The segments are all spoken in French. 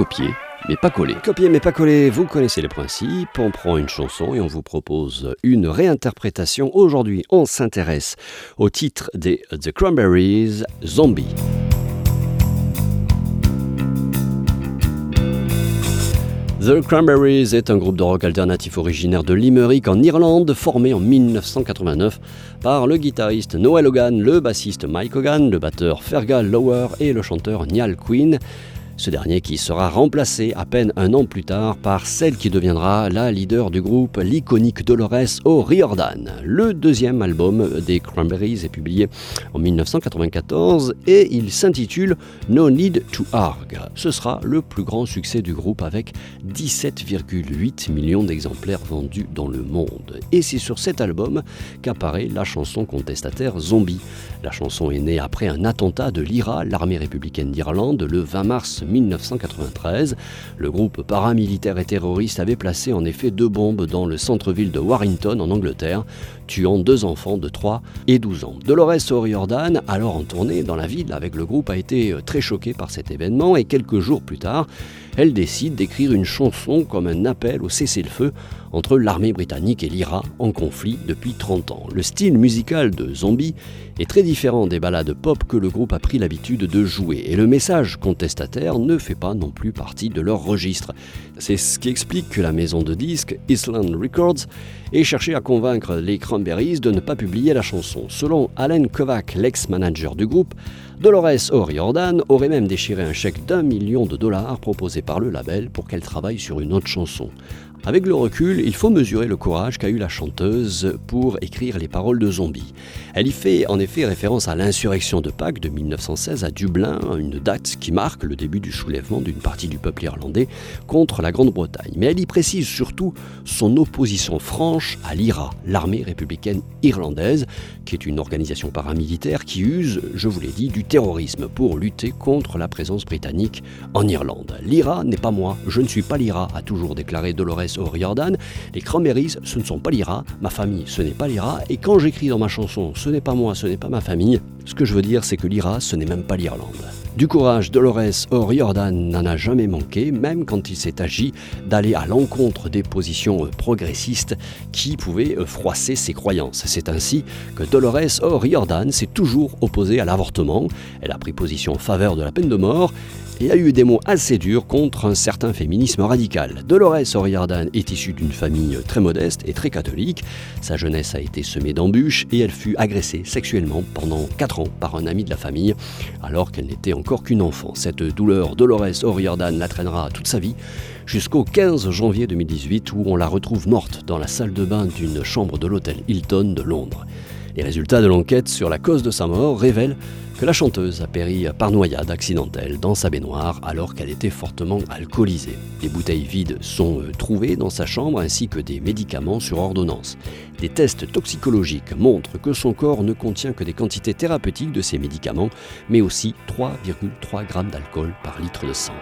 copier mais pas coller. Copier mais pas coller, vous connaissez les principes. On prend une chanson et on vous propose une réinterprétation. Aujourd'hui, on s'intéresse au titre des The Cranberries, Zombie. The Cranberries est un groupe de rock alternatif originaire de Limerick en Irlande, formé en 1989 par le guitariste Noel Hogan, le bassiste Mike Hogan, le batteur Fergal Lower et le chanteur Niall Quinn. Ce dernier qui sera remplacé à peine un an plus tard par celle qui deviendra la leader du groupe, l'iconique Dolores O'Riordan. Le deuxième album des Cranberries est publié en 1994 et il s'intitule No Need to Arg. Ce sera le plus grand succès du groupe avec 17,8 millions d'exemplaires vendus dans le monde. Et c'est sur cet album qu'apparaît la chanson contestataire Zombie. La chanson est née après un attentat de l'IRA, l'armée républicaine d'Irlande, le 20 mars 1993. Le groupe paramilitaire et terroriste avait placé en effet deux bombes dans le centre-ville de Warrington en Angleterre, tuant deux enfants de 3 et 12 ans. Dolores O'Riordan, alors en tournée dans la ville avec le groupe, a été très choquée par cet événement et quelques jours plus tard, elle décide d'écrire une chanson comme un appel au cessez-le-feu entre l'armée britannique et l'IRA en conflit depuis 30 ans. Le style musical de Zombie est très différent des ballades pop que le groupe a pris l'habitude de jouer et le message contestataire ne fait pas non plus partie de leur registre. C'est ce qui explique que la maison de disques Island Records ait cherché à convaincre les De ne pas publier la chanson. Selon Alan Kovac, l'ex-manager du groupe, Dolores O'Riordan aurait même déchiré un chèque d'un million de dollars proposé par le label pour qu'elle travaille sur une autre chanson. Avec le recul, il faut mesurer le courage qu'a eu la chanteuse pour écrire les paroles de Zombie. Elle y fait en effet référence à l'insurrection de Pâques de 1916 à Dublin, une date qui marque le début du soulèvement d'une partie du peuple irlandais contre la Grande-Bretagne. Mais elle y précise surtout son opposition franche à l'IRA, l'armée républicaine irlandaise, qui est une organisation paramilitaire qui use, je vous l'ai dit, du terrorisme pour lutter contre la présence britannique en Irlande. L'IRA n'est pas moi, je ne suis pas l'IRA, a toujours déclaré Dolores O'Riordan. Les Cranberries, ce ne sont pas l'IRA, ma famille, ce n'est pas l'IRA, et quand j'écris dans ma chanson, ce n'est pas moi, ce n'est pas ma famille, ce que je veux dire, c'est que l'IRA, ce n'est même pas l'Irlande. Du courage, Dolores O'Riordan n'en a jamais manqué, même quand il s'est agi d'aller à l'encontre des positions progressistes qui pouvaient froisser ses croyances. C'est ainsi que Dolores O'Riordan s'est toujours opposée à l'avortement. Elle a pris position en faveur de la peine de mort et a eu des mots assez durs contre un certain féminisme radical. Dolores O'Riordan est issue d'une famille très modeste et très catholique. Sa jeunesse a été semée d'embûches et elle fut agressée sexuellement pendant 4 ans par un ami de la famille alors qu'elle n'était encore qu'une enfant. Cette douleur, Dolores O'Riordan la traînera toute sa vie jusqu'au 15 janvier 2018 où on la retrouve morte dans la salle de bain d'une chambre de l'hôtel Hilton de Londres. Les résultats de l'enquête sur la cause de sa mort révèlent la chanteuse a péri par noyade accidentelle dans sa baignoire alors qu'elle était fortement alcoolisée. Des bouteilles vides sont euh, trouvées dans sa chambre ainsi que des médicaments sur ordonnance. Des tests toxicologiques montrent que son corps ne contient que des quantités thérapeutiques de ces médicaments, mais aussi 3,3 grammes d'alcool par litre de sang.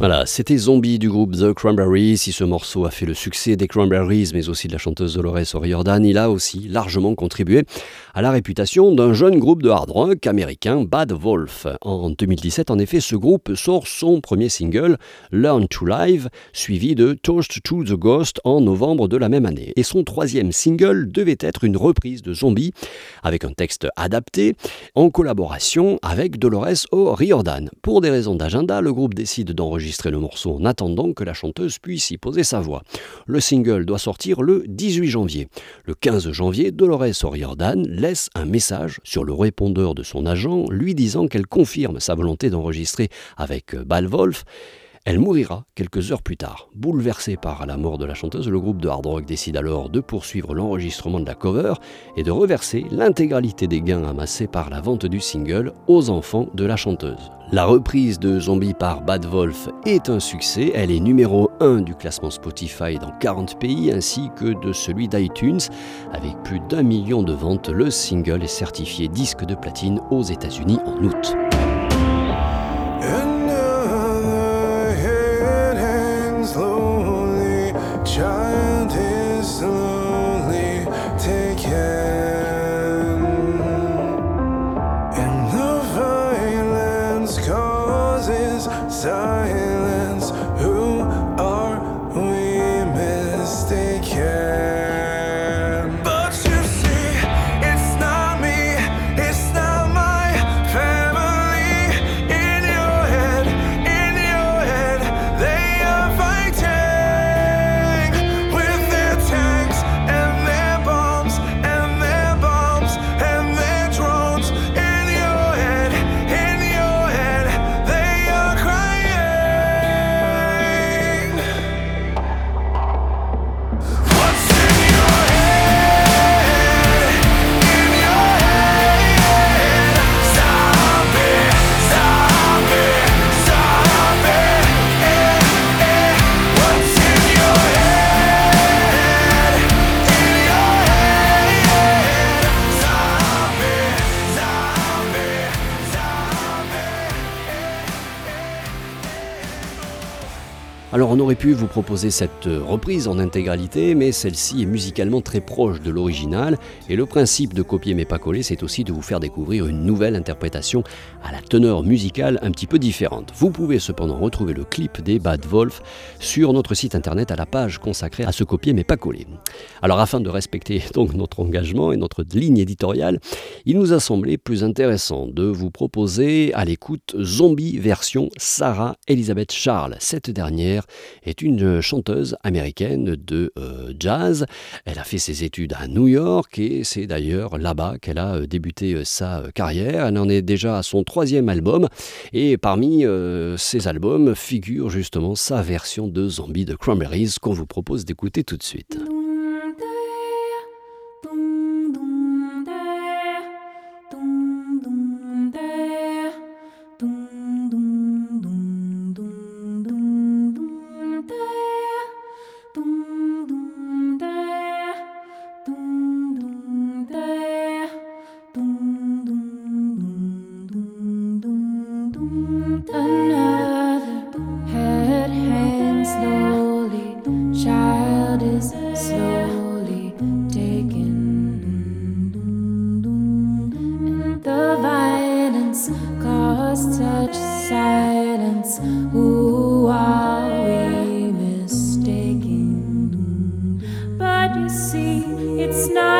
Voilà, c'était Zombie du groupe The Cranberries. Si ce morceau a fait le succès des Cranberries, mais aussi de la chanteuse Dolores O'Riordan, il a aussi largement contribué à la réputation d'un jeune groupe de hard rock américain, Bad Wolf. En 2017, en effet, ce groupe sort son premier single, Learn to Live, suivi de Toast to the Ghost en novembre de la même année. Et son troisième single devait être une reprise de Zombie, avec un texte adapté, en collaboration avec Dolores O'Riordan. Pour des raisons d'agenda, le groupe décide d'enregistrer le morceau en attendant que la chanteuse puisse y poser sa voix. Le single doit sortir le 18 janvier. Le 15 janvier, Dolores O'Riordan laisse un message sur le répondeur de son agent lui disant qu'elle confirme sa volonté d'enregistrer avec Balvolf elle mourira quelques heures plus tard. Bouleversé par la mort de la chanteuse, le groupe de hard rock décide alors de poursuivre l'enregistrement de la cover et de reverser l'intégralité des gains amassés par la vente du single aux enfants de la chanteuse. La reprise de Zombie par Bad Wolf est un succès, elle est numéro 1 du classement Spotify dans 40 pays ainsi que de celui d'iTunes. Avec plus d'un million de ventes, le single est certifié disque de platine aux États-Unis en août. just On aurait pu vous proposer cette reprise en intégralité, mais celle-ci est musicalement très proche de l'original, et le principe de copier mais pas coller, c'est aussi de vous faire découvrir une nouvelle interprétation à la teneur musicale un petit peu différente. Vous pouvez cependant retrouver le clip des Bad Wolf sur notre site internet à la page consacrée à ce copier mais pas coller. Alors afin de respecter donc notre engagement et notre ligne éditoriale, il nous a semblé plus intéressant de vous proposer à l'écoute Zombie version Sarah Elizabeth Charles. Cette dernière est une chanteuse américaine de euh, jazz. Elle a fait ses études à New York et c'est d'ailleurs là-bas qu'elle a euh, débuté euh, sa carrière. Elle en est déjà à son troisième album et parmi ces albums figure justement sa version de Zombie de Cranberries qu'on vous propose d'écouter tout de suite.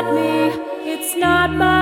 not me, it's not my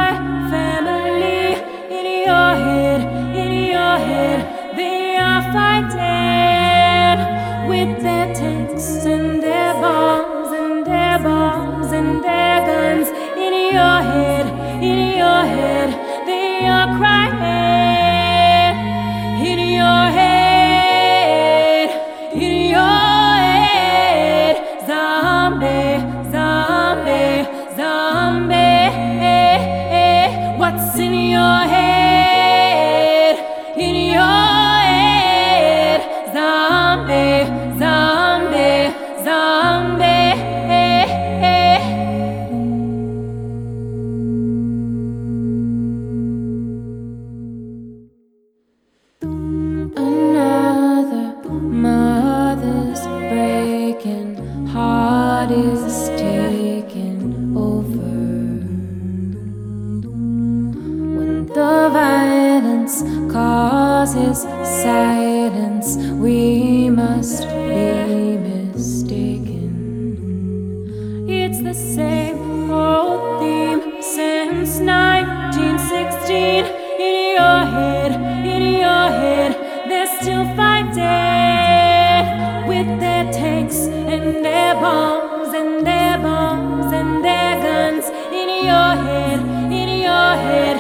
their bombs and their bombs and their guns. In your head, in your head.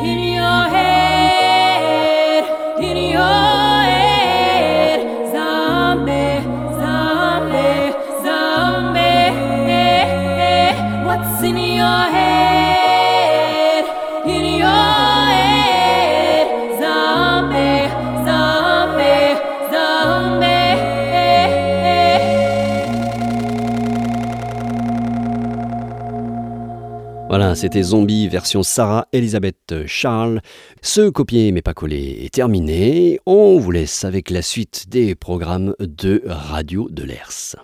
In your head, in your head, zombie, zombie, zombie. What's in your head? C'était Zombie version Sarah Elisabeth Charles. Ce copier mais pas collé est terminé. On vous laisse avec la suite des programmes de Radio de l'ERS.